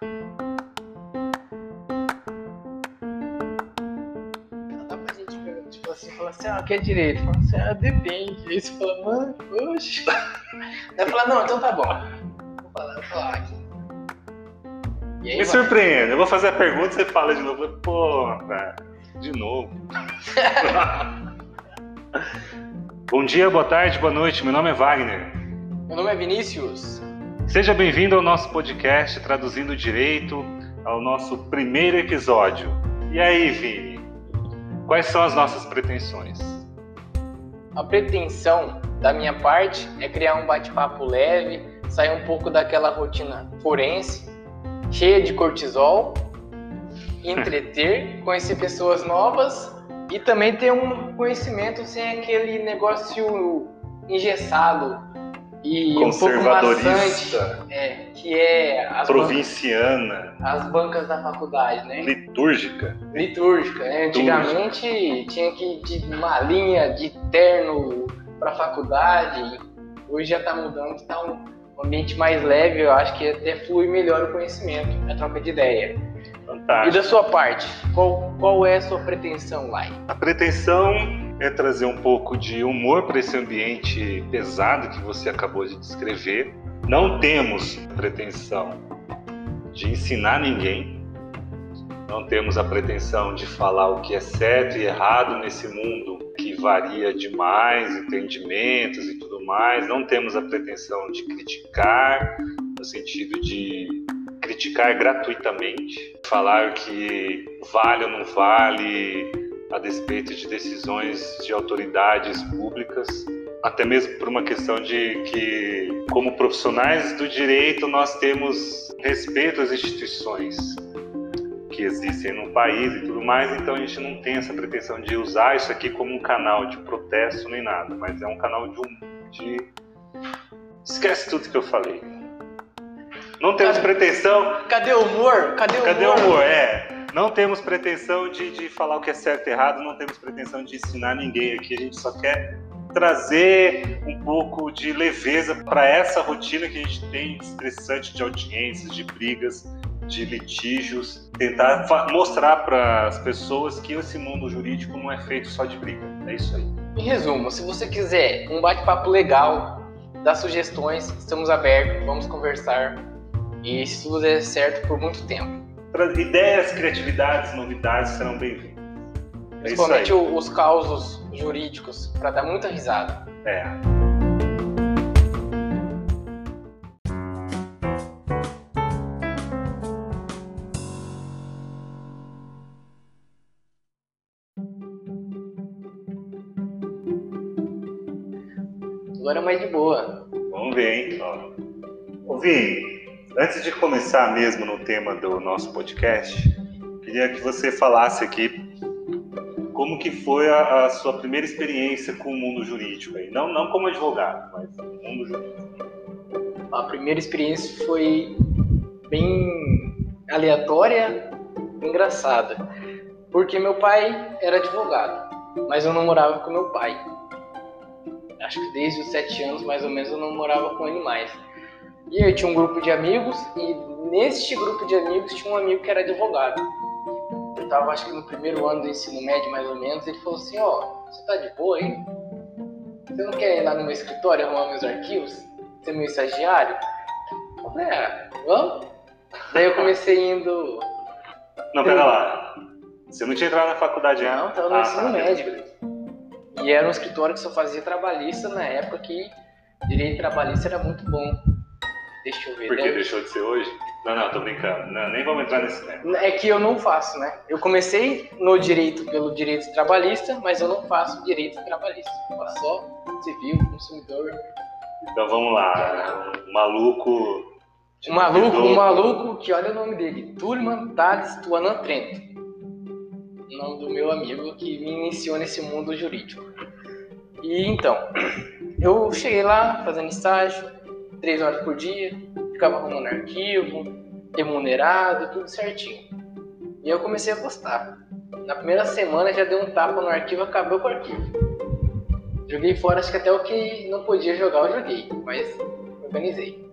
Dá pra gente ver, tipo assim, falar assim, ah, que é direito? Fala assim, ah, depende. Aí você fala, mano, oxe. Aí fala, não, então tá bom. Vou falar, vou falar aqui. Aí, Me vai. surpreende. Eu vou fazer a pergunta e você fala de novo. Pô, cara, de novo. Bom dia, boa tarde, boa noite. Meu nome é Wagner. Meu nome é Vinícius. Seja bem-vindo ao nosso podcast Traduzindo Direito, ao nosso primeiro episódio. E aí, Vini? Quais são as nossas pretensões? A pretensão da minha parte é criar um bate-papo leve, sair um pouco daquela rotina forense, cheia de cortisol, entreter, conhecer pessoas novas e também ter um conhecimento sem aquele negócio engessado e um Conservadorista, é, que é as, bancas, provinciana, as bancas da faculdade, né? litúrgica. litúrgica. Né? Antigamente tinha que ir de malinha, de terno para faculdade. Hoje já está mudando, está um ambiente mais leve. Eu acho que até flui melhor o conhecimento, a troca de ideia. E Fantástico. da sua parte, qual, qual é a sua pretensão, Lai? A pretensão é trazer um pouco de humor para esse ambiente pesado que você acabou de descrever. Não temos pretensão de ensinar ninguém, não temos a pretensão de falar o que é certo e errado nesse mundo que varia demais, entendimentos e tudo mais. Não temos a pretensão de criticar, no sentido de criticar gratuitamente, falar que vale ou não vale a despeito de decisões de autoridades públicas, até mesmo por uma questão de que, como profissionais do direito, nós temos respeito às instituições que existem no país e tudo mais, então a gente não tem essa pretensão de usar isso aqui como um canal de protesto nem nada, mas é um canal de, de... esquece tudo que eu falei. Não temos Cara, pretensão Cadê o humor? Cadê o Cadê o humor? humor? É. Não temos pretensão de, de falar o que é certo e errado, não temos pretensão de ensinar ninguém aqui. A gente só quer trazer um pouco de leveza para essa rotina que a gente tem estressante de audiências, de brigas, de litígios. Tentar mostrar para as pessoas que esse mundo jurídico não é feito só de briga. É isso aí. Em resumo, se você quiser um bate-papo legal, dá sugestões, estamos abertos, vamos conversar. E se tudo der certo por muito tempo. Ideias, criatividades, novidades serão bem-vindas. É Principalmente os causos jurídicos, para dar muita risada. É. Agora é mais de boa. Vamos ver, hein? Ó. Ô, Vini, antes de começar mesmo no tema do nosso podcast, queria que você falasse aqui como que foi a, a sua primeira experiência com o mundo jurídico aí. Não, não como advogado, mas no mundo jurídico. A primeira experiência foi bem aleatória, engraçada. Porque meu pai era advogado, mas eu não morava com meu pai. Acho que desde os sete anos, mais ou menos, eu não morava com ele mais. E eu tinha um grupo de amigos, e neste grupo de amigos tinha um amigo que era advogado. Eu tava, acho que no primeiro ano do ensino médio, mais ou menos, ele falou assim, ó, você tá de boa aí? Você não quer ir lá no meu escritório arrumar meus arquivos? Ser meu estagiário? Eu falei, ah, vamos? Daí eu comecei indo... Não, pera lá. Você não tinha entrado na faculdade ainda? Não, tava no Ah, ensino tá. médio. E era um escritório que só fazia trabalhista na época que direito trabalhista era muito bom. Deixa eu ver. Por que deve- deixou de ser hoje? Não, não, tô brincando. Não, nem vamos entrar nesse tema. É que eu não faço, né? Eu comecei no direito pelo direito trabalhista, mas eu não faço direito trabalhista. Eu faço só civil, consumidor. Então vamos lá. Um maluco. Um maluco, um Doido. maluco que olha o nome dele, Turman Thales Tuanan Trento. O nome do meu amigo que me iniciou nesse mundo jurídico. E então, eu cheguei lá fazendo estágio, três horas por dia, ficava arrumando arquivo, remunerado, tudo certinho. E eu comecei a gostar. Na primeira semana já dei um tapa no arquivo, acabou com o arquivo. Joguei fora, acho que até o que não podia jogar eu joguei, mas organizei.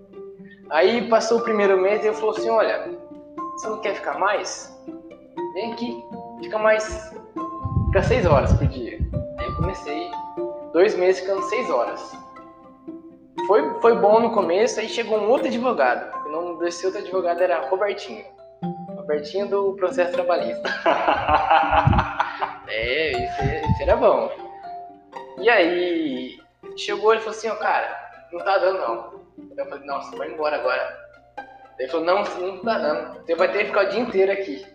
Aí passou o primeiro mês e eu falou assim, olha, você não quer ficar mais? Vem aqui, fica mais. Fica seis horas por dia. Aí eu comecei dois meses ficando seis horas. Foi, foi bom no começo, aí chegou um outro advogado. O nome desse outro advogado era Robertinho. Robertinho do processo trabalhista. é, isso, isso era bom. E aí, chegou e falou assim, ó, cara, não tá dando não. Eu falei, nossa, vai embora agora. Ele falou, não, não tá dando. Você vai ter que ficar o dia inteiro aqui.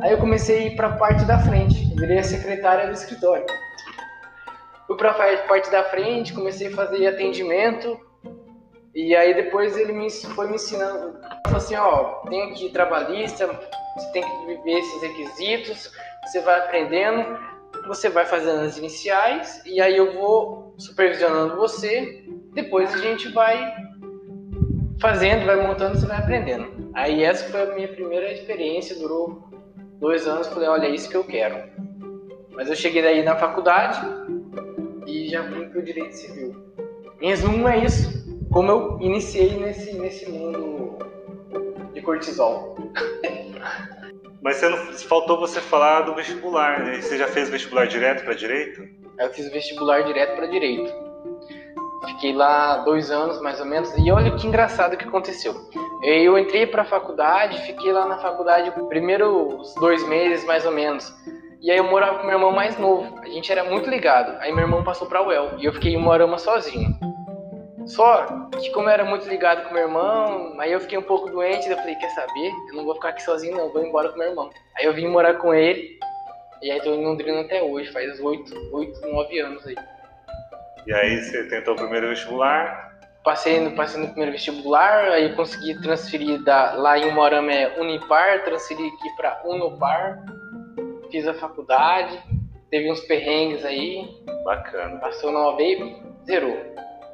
Aí eu comecei a ir pra parte da frente. Eu virei a secretária do escritório. Fui pra parte da frente, comecei a fazer atendimento. E aí depois ele me, foi me ensinando. Falou assim, ó, tem aqui trabalhista, você tem que viver esses requisitos, você vai aprendendo, você vai fazendo as iniciais, e aí eu vou supervisionando você, depois a gente vai fazendo, vai montando, você vai aprendendo. Aí essa foi a minha primeira experiência, durou dois anos, falei, olha, é isso que eu quero. Mas eu cheguei daí na faculdade e já vim para o direito civil. Em resumo, é isso. Como eu iniciei nesse, nesse mundo de cortisol. Mas você não, faltou você falar do vestibular, né? Você já fez vestibular direto para direito? Eu fiz vestibular direto para direito. Fiquei lá dois anos mais ou menos. E olha que engraçado que aconteceu. Eu entrei para a faculdade, fiquei lá na faculdade primeiros dois meses mais ou menos. E aí eu morava com meu irmão mais novo. A gente era muito ligado. Aí meu irmão passou para UEL e eu fiquei em Morama sozinho. Só que como eu era muito ligado com meu irmão, aí eu fiquei um pouco doente, eu falei, quer saber? Eu não vou ficar aqui sozinho não, vou embora com meu irmão. Aí eu vim morar com ele, e aí tô em Londrina até hoje, faz oito, oito, nove anos aí. E aí você tentou o primeiro vestibular? Passei no, passei no primeiro vestibular, aí consegui transferir da, lá em Morama é Unipar, transferi aqui para Unopar, fiz a faculdade, teve uns perrengues aí. Bacana. Passou na OAB zerou.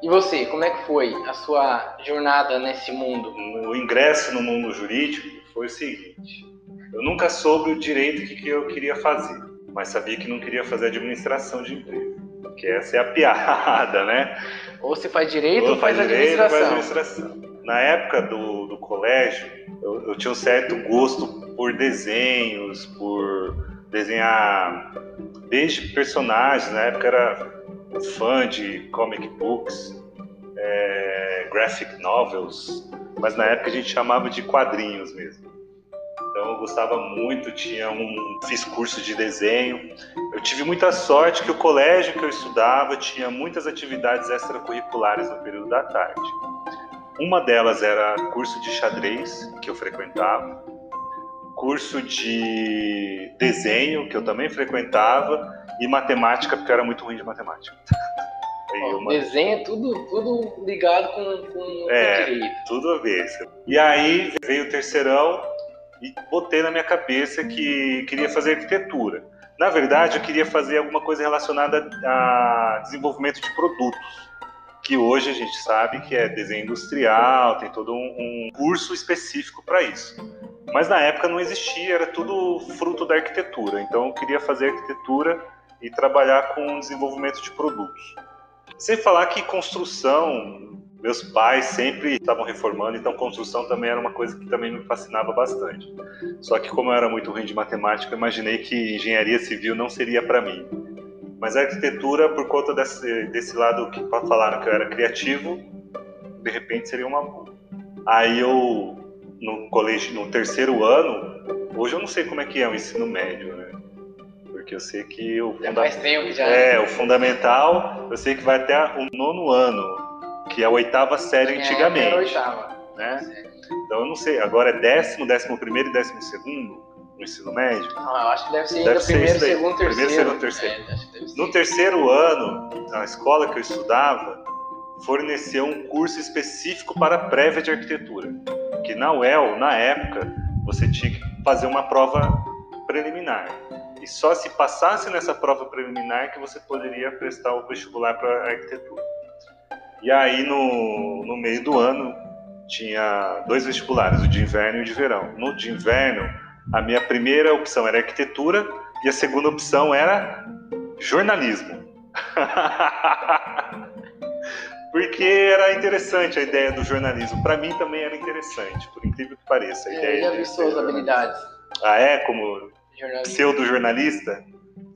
E você, como é que foi a sua jornada nesse mundo? O ingresso no mundo jurídico foi o seguinte: eu nunca soube o direito que, eu queria fazer, mas sabia que não queria fazer administração de empresa que essa é a piada, né? Ou você faz direito ou, ou faz, faz direito, administração. Faz administração. Na época do, do colégio, eu, eu, tinha um certo gosto por desenhos, por desenhar desde personagens. Na época era fã de comic books, é, graphic novels, mas na época a gente chamava de quadrinhos mesmo. Então eu gostava muito, tinha um fiz curso de desenho. Eu tive muita sorte que o colégio que eu estudava tinha muitas atividades extracurriculares no período da tarde. Uma delas era curso de xadrez que eu frequentava, curso de desenho que eu também frequentava e matemática porque eu era muito ruim de matemática. Ó, Desenho é tudo, tudo ligado com, com é, direito. Tudo a ver. E aí veio o terceirão, e botei na minha cabeça que queria fazer arquitetura. Na verdade, eu queria fazer alguma coisa relacionada a desenvolvimento de produtos, que hoje a gente sabe que é desenho industrial, tem todo um, um curso específico para isso. Mas na época não existia, era tudo fruto da arquitetura. Então eu queria fazer arquitetura e trabalhar com desenvolvimento de produtos. Sem falar que construção meus pais sempre estavam reformando, então construção também era uma coisa que também me fascinava bastante. Só que como eu era muito ruim de matemática, imaginei que engenharia civil não seria para mim. Mas a arquitetura, por conta desse, desse lado que falaram que eu era criativo, de repente seria uma boa. Aí eu, no colégio, no terceiro ano, hoje eu não sei como é que é o ensino médio? Porque eu sei que o, funda... já. É, o fundamental, eu sei que vai até o nono ano que é a oitava série é, antigamente. Era a oitava. Né? Então eu não sei, agora é décimo, décimo primeiro e décimo segundo no ensino médio? Não, eu acho que deve ser deve ser primeiro, segundo, terceiro. Primeiro, segundo, terceiro. É, no terceiro ano, a escola que eu estudava forneceu um curso específico para prévia de arquitetura. Que na UEL, na época, você tinha que fazer uma prova preliminar. E só se passasse nessa prova preliminar que você poderia prestar o vestibular para arquitetura. E aí, no, no meio do ano, tinha dois vestibulares, o de inverno e o de verão. No de inverno, a minha primeira opção era arquitetura e a segunda opção era jornalismo. Porque era interessante a ideia do jornalismo. Para mim também era interessante, por incrível que pareça. A É, ideia vi ser suas habilidades. Ah, é? Como. Pseudo-jornalista?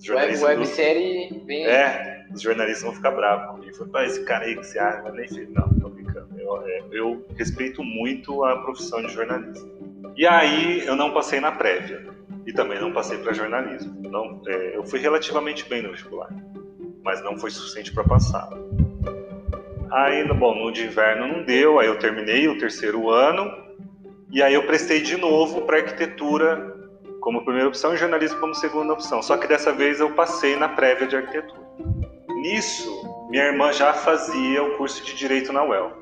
Web, do- websérie bem. É, os jornalistas vão ficar bravos comigo. Falei, "Pá, esse cara aí que você acha, mas nem sei. Não, tô brincando. Eu, é, eu respeito muito a profissão de jornalista. E aí eu não passei na prévia. E também não passei para jornalismo. Não, é, eu fui relativamente bem no vestibular. Mas não foi suficiente para passar. Aí, no- bom, no de inverno não deu, aí eu terminei o terceiro ano. E aí eu prestei de novo para arquitetura como primeira opção e jornalismo como segunda opção. Só que dessa vez eu passei na prévia de arquitetura. Nisso, minha irmã já fazia o curso de direito na UEL.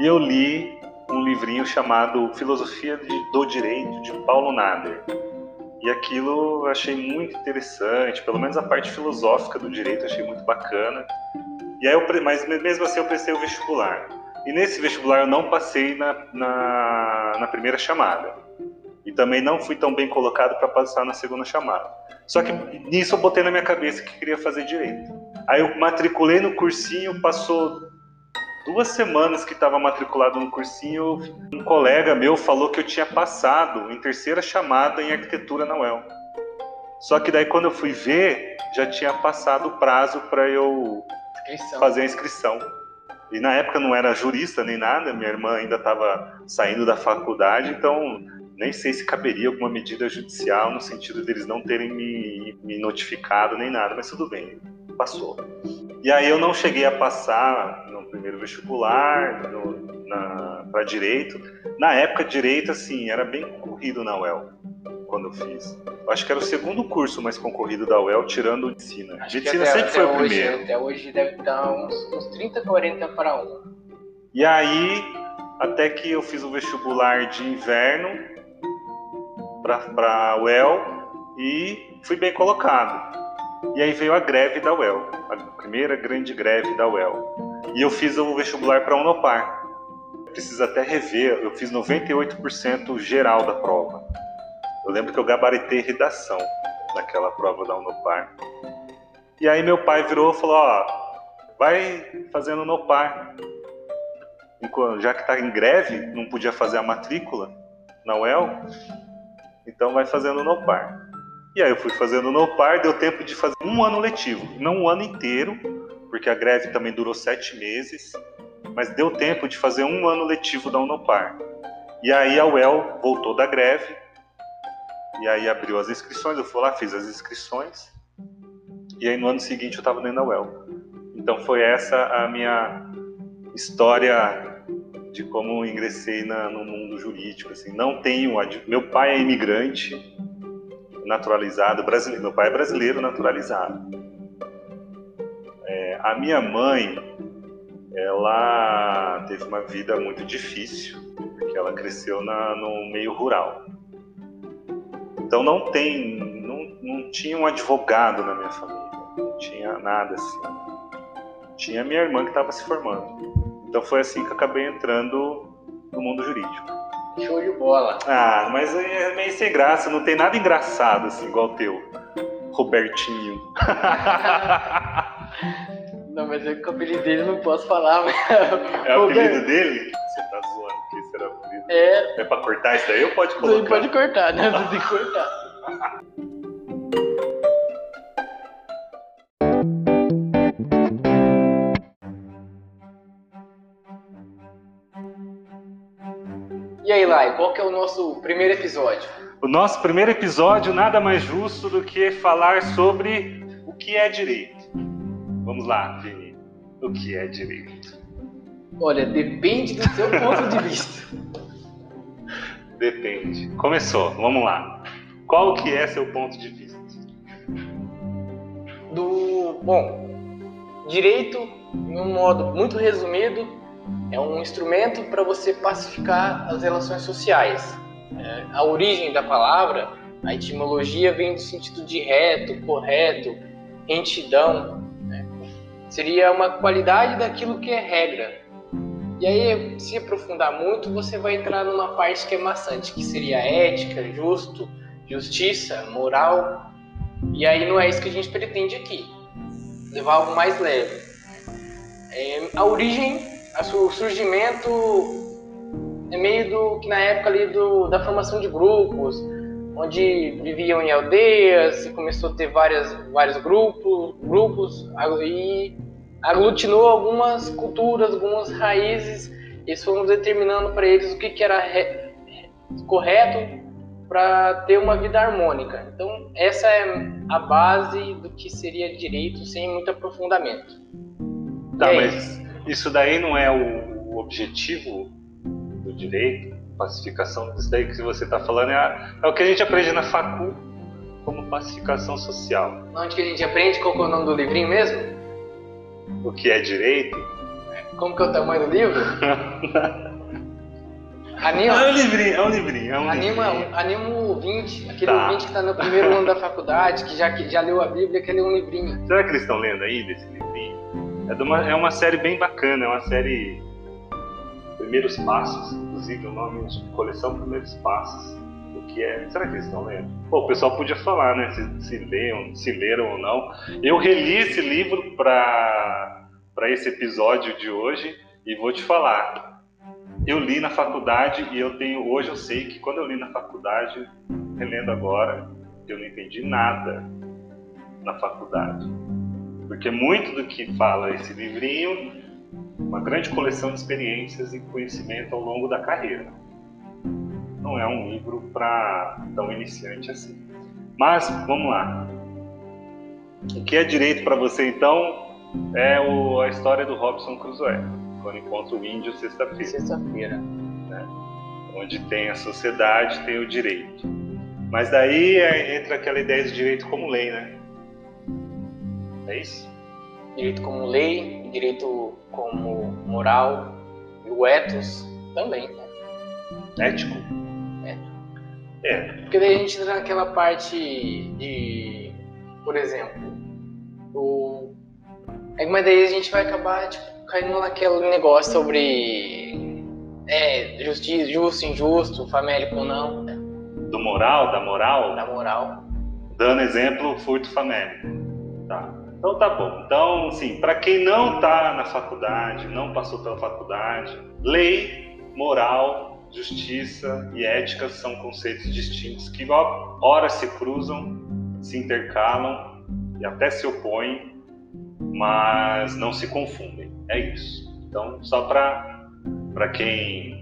E eu li um livrinho chamado Filosofia do Direito de Paulo Nader. E aquilo eu achei muito interessante, pelo menos a parte filosófica do direito eu achei muito bacana. E aí eu, mas mesmo assim eu prestei o vestibular. E nesse vestibular eu não passei na, na, na primeira chamada. E também não fui tão bem colocado para passar na segunda chamada. Só que nisso eu botei na minha cabeça que queria fazer direito. Aí eu matriculei no cursinho, passou duas semanas que estava matriculado no cursinho, um colega meu falou que eu tinha passado em terceira chamada em arquitetura na UEL. Só que daí quando eu fui ver, já tinha passado o prazo para eu Inscrição. fazer a inscrição. E na época não era jurista nem nada, minha irmã ainda estava saindo da faculdade, então nem sei se caberia alguma medida judicial no sentido deles não terem me, me notificado nem nada, mas tudo bem, passou. E aí eu não cheguei a passar no primeiro vestibular, para direito. Na época, direito, assim, era bem concorrido na UEL, quando eu fiz. Eu acho que era o segundo curso mais concorrido da UEL, tirando o medicina. Acho medicina até- sempre foi até o hoje- primeiro. Até hoje deve estar uns, uns 30, 40 para um. E aí, até que eu fiz o vestibular de inverno para a UEL e fui bem colocado. E aí veio a greve da UEL, a primeira grande greve da UEL. E eu fiz o vestibular para a Unopar. Preciso até rever, eu fiz 98% geral da prova. Eu lembro que eu gabaritei redação naquela prova da Unopar. E aí meu pai virou e falou, ó, vai fazendo Unopar já que está em greve, não podia fazer a matrícula na UEL, então vai fazendo no par. E aí eu fui fazendo no par, deu tempo de fazer um ano letivo, não um ano inteiro, porque a greve também durou sete meses, mas deu tempo de fazer um ano letivo da Unopar. E aí a UEL voltou da greve, e aí abriu as inscrições, eu fui lá, fiz as inscrições, e aí no ano seguinte eu estava dentro da UEL. Então foi essa a minha história de como ingressei na- no mundo jurídico. Assim, não tenho. Meu pai é imigrante naturalizado, brasileiro. Meu pai é brasileiro naturalizado. É, a minha mãe, ela teve uma vida muito difícil, porque ela cresceu na, no meio rural. Então não tem, não, não tinha um advogado na minha família, não tinha nada assim. Tinha minha irmã que estava se formando. Então foi assim que eu acabei entrando no mundo jurídico. Show de bola. Ah, mas é meio sem graça, não tem nada engraçado assim, igual o teu. Robertinho. Não, mas é que o apelido dele não posso falar. Mas... É o apelido Roberto. dele? Você tá zoando que esse era o apelido. É, É pra cortar isso daí ou pode colocar? pode cortar, né? Você tem que cortar. E aí, Lai, qual que é o nosso primeiro episódio? O nosso primeiro episódio nada mais justo do que falar sobre o que é direito. Vamos lá, Vini. O que é direito? Olha, depende do seu ponto de vista. Depende. Começou, vamos lá. Qual que é seu ponto de vista? Do, bom, direito, em um modo muito resumido, é um instrumento para você pacificar as relações sociais. É, a origem da palavra, a etimologia vem do sentido de reto, correto, retidão. né? Seria uma qualidade daquilo que é regra. E aí, se aprofundar muito, você vai entrar numa parte que é maçante, que seria ética, justo, justiça, moral. E aí não é isso que a gente pretende aqui. Levar algo mais leve. É, a origem, o surgimento é meio do que na época ali do, da formação de grupos, onde viviam em aldeias, começou a ter várias, vários grupos, grupos e aglutinou algumas culturas, algumas raízes, e fomos determinando para eles o que, que era re, correto para ter uma vida harmônica. Então, essa é a base do que seria direito sem muito aprofundamento. Tá, mas isso daí não é o, o objetivo do direito? Pacificação, isso daí que você está falando é, a, é, o que a gente aprende na facul como pacificação social. Onde que a gente aprende? Qual é o nome do livrinho mesmo? O que é direito? Como que é o tamanho do livro? Anima. É um livrinho, é um livrinho. É um anima, livrinho. anima o 20, aquele tá. 20 que está no primeiro ano da faculdade, que já, que já leu a Bíblia, quer ler um livrinho. Será que eles estão lendo aí desse livrinho? É, uma, é uma série bem bacana, é uma série Primeiros Passos, inclusive o nome de coleção Primeiros Passos. O que é. Será que eles estão lendo? Pô, o pessoal podia falar, né? Se, se, leiam, se leram ou não. Eu reli esse livro para esse episódio de hoje e vou te falar eu li na faculdade e eu tenho hoje eu sei que quando eu li na faculdade, relendo agora, eu não entendi nada na faculdade. Porque muito do que fala esse livrinho, uma grande coleção de experiências e conhecimento ao longo da carreira. Não é um livro para tão iniciante assim. Mas vamos lá. O que é direito para você então é o, a história do Robson Crusoe quando encontra o índio sexta-feira. Sexta-feira. Né? Onde tem a sociedade, tem o direito. Mas daí é, entra aquela ideia de direito como lei, né? É isso? Direito como lei, direito como moral, e o ethos também, né? Ético? Ético. É. Porque daí a gente entra naquela parte de, por exemplo, o... É mas daí a gente vai acabar, tipo, caindo naquele negócio sobre é, justiça, justo, injusto, famélico ou não. Do moral, da moral? Da moral. Dando exemplo, furto famélico. Então tá bom. Então, sim, para quem não está na faculdade, não passou pela faculdade, lei, moral, justiça e ética são conceitos distintos que ora se cruzam, se intercalam e até se opõem, mas não se confundem. É isso. Então, só para quem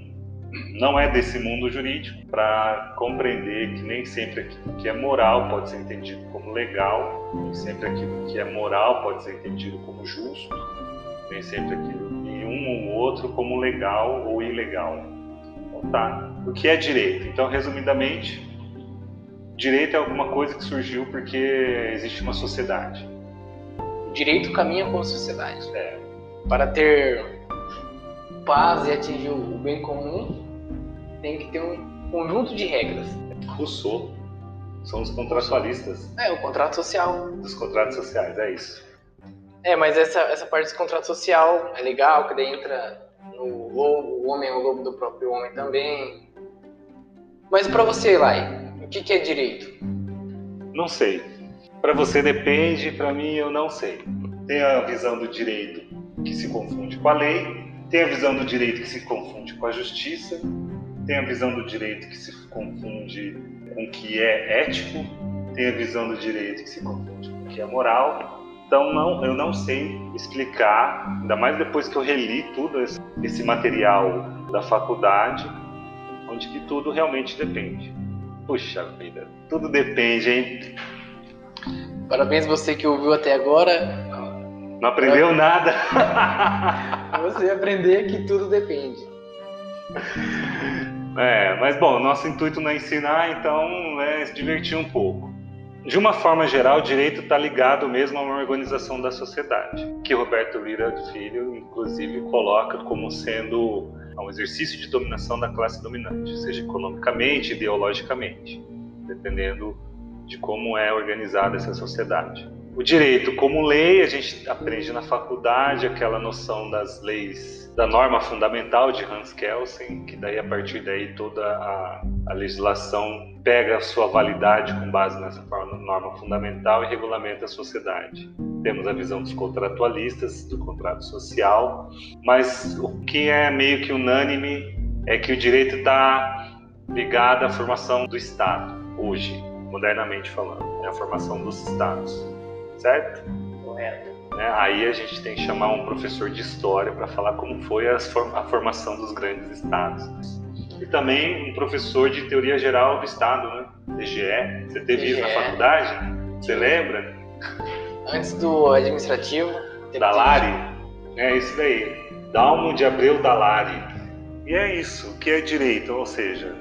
não é desse mundo jurídico, para compreender que nem sempre aquilo que é moral pode ser entendido como legal, nem sempre aquilo que é moral pode ser entendido como justo, nem sempre aquilo e um ou outro como legal ou ilegal. Então tá. O que é direito? Então, resumidamente, direito é alguma coisa que surgiu porque existe uma sociedade. O direito caminha com a sociedade. É. Para ter paz e atingir o bem comum, tem que ter um conjunto de regras. Rousseau são os contratualistas. É, o contrato social. Dos contratos sociais, é isso. É, mas essa, essa parte do contrato social é legal, que daí entra no lobo, o homem é o lobo do próprio homem também. Mas para você, Lai, o que, que é direito? Não sei. Para você depende, para mim eu não sei. Tem a visão do direito que se confunde com a lei, tem a visão do direito que se confunde com a justiça, tem a visão do direito que se confunde com o que é ético, tem a visão do direito que se confunde com o que é moral. Então não, eu não sei explicar, ainda mais depois que eu reli tudo esse, esse material da faculdade, onde que tudo realmente depende. Puxa vida, tudo depende, hein? Parabéns você que ouviu até agora. Não aprendeu nada. Você aprender que tudo depende. É, mas bom, nosso intuito não é ensinar, então é se divertir um pouco. De uma forma geral, o direito está ligado mesmo a uma organização da sociedade, que Roberto Lira Filho, inclusive, coloca como sendo um exercício de dominação da classe dominante, seja economicamente, ideologicamente, dependendo de como é organizada essa sociedade. O direito como lei, a gente aprende na faculdade aquela noção das leis, da norma fundamental de Hans Kelsen, que daí a partir daí toda a, a legislação pega a sua validade com base nessa norma fundamental e regulamenta a sociedade. temos a visão dos contratualistas, do contrato social, mas o que é meio que unânime é que o direito está ligado à formação do Estado, hoje, modernamente falando, é a formação dos Estados, certo? Correto. Né? Aí a gente tem que chamar um professor de história para falar como foi a formação dos grandes Estados. E também um professor de teoria geral do Estado, né? TGE. Você teve isso na faculdade? Você lembra? Antes do administrativo. Dalari. É isso daí. Dalmo de Abreu Dalari. E é isso, o que é direito, ou seja.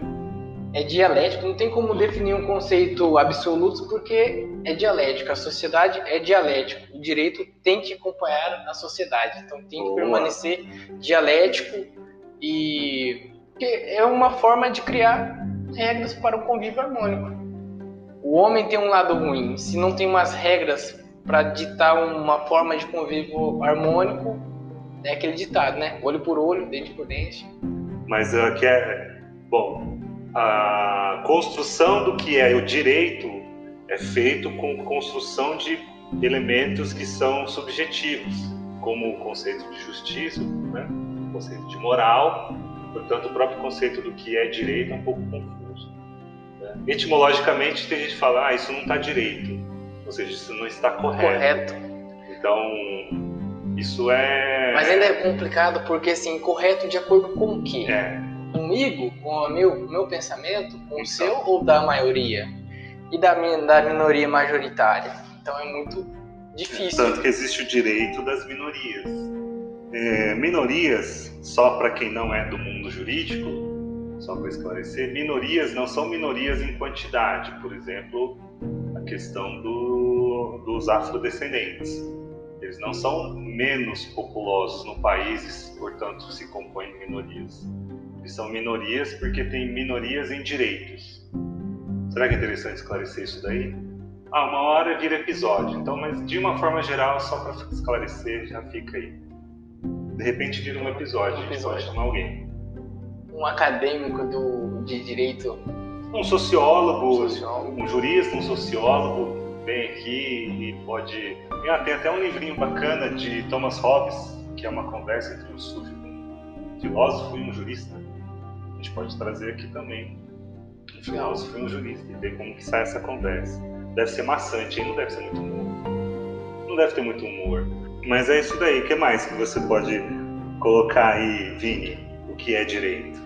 É dialético, não tem como definir um conceito absoluto porque é dialético. A sociedade é dialético. O direito tem que acompanhar a sociedade. Então tem que Boa. permanecer dialético e é uma forma de criar regras para o convívio harmônico. O homem tem um lado ruim. Se não tem umas regras para ditar uma forma de convívio harmônico, é aquele ditado, né? Olho por olho, dente por dente. Mas aqui é, é bom. A construção do que é o direito é feito com construção de elementos que são subjetivos, como o conceito de justiça, né? o conceito de moral. Portanto, o próprio conceito do que é direito é um pouco confuso. Né? Etimologicamente, tem gente que fala, ah, isso não está direito, ou seja, isso não está correto. Correto. Então, isso é. Mas ainda é complicado porque, assim, correto de acordo com o quê? É. Comigo, com o meu, meu pensamento, com então. o seu ou da maioria? E da, da minoria majoritária? Então é muito difícil. Tanto que existe o direito das minorias. É, minorias, só para quem não é do mundo jurídico, só para esclarecer, minorias não são minorias em quantidade. Por exemplo, a questão do, dos afrodescendentes. Eles não são menos populosos no país, portanto se compõem de minorias. Eles são minorias porque têm minorias em direitos. Será que é interessante esclarecer isso daí? Ah, uma hora vira episódio, então, mas de uma forma geral, só para esclarecer, já fica aí. De repente vira um episódio, um episódio. a gente pode chamar alguém. Um acadêmico do, de direito. Um sociólogo, um, sociólogo. um jurista, um sociólogo, vem aqui e pode. Ah, tem até um livrinho bacana de Thomas Hobbes, que é uma conversa entre um um filósofo e um jurista. A gente pode trazer aqui também. Um filósofo e um jurista, e ver como que sai essa conversa. Deve ser maçante, hein? não deve ser muito humor. Não deve ter muito humor. Mas é isso daí. O que mais que você pode colocar aí, Vini? O que é direito?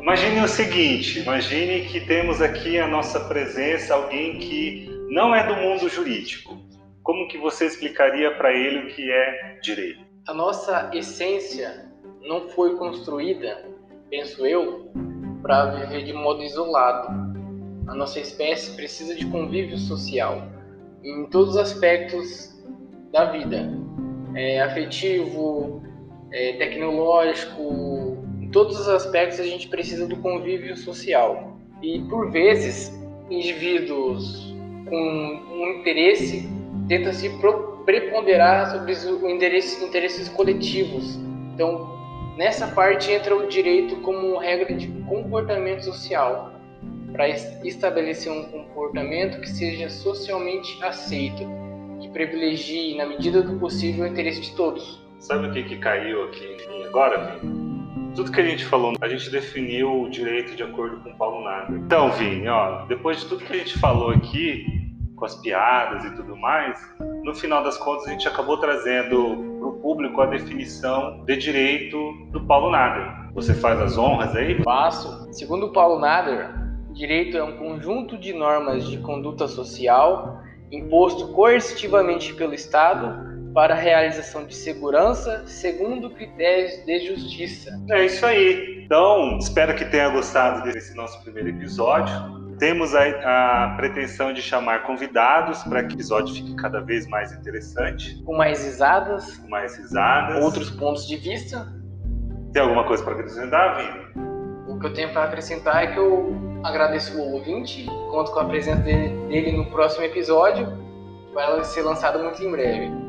Imagine o seguinte: imagine que temos aqui a nossa presença alguém que não é do mundo jurídico. Como que você explicaria para ele o que é direito? A nossa essência não foi construída, penso eu, para viver de modo isolado. A nossa espécie precisa de convívio social em todos os aspectos da vida, é, afetivo, é, tecnológico, em todos os aspectos a gente precisa do convívio social. E por vezes indivíduos com um interesse, tenta se preponderar sobre os interesses, interesses coletivos. Então, nessa parte entra o direito como regra de comportamento social, para estabelecer um comportamento que seja socialmente aceito, que privilegie, na medida do possível, o interesse de todos. Sabe o que, que caiu aqui agora, Vini? Tudo que a gente falou, a gente definiu o direito de acordo com Paulo Nader. Então, Vini, ó, depois de tudo que a gente falou aqui, com as piadas e tudo mais, no final das contas a gente acabou trazendo o público a definição de direito do Paulo Nader. Você faz as honras aí? Faço. Segundo Paulo Nader, direito é um conjunto de normas de conduta social imposto coercitivamente pelo Estado para a realização de segurança segundo critérios de justiça. É isso aí. Então, espero que tenha gostado desse nosso primeiro episódio. Temos a, a, pretensão de chamar convidados para que o episódio fique cada vez mais interessante. Com mais risadas. Com mais risadas. Outros pontos de vista. Tem alguma coisa para acrescentar, Vini? O que eu tenho para acrescentar é que eu agradeço o ouvinte, conto com a presença dele, dele no próximo episódio, que vai ser lançado muito em breve.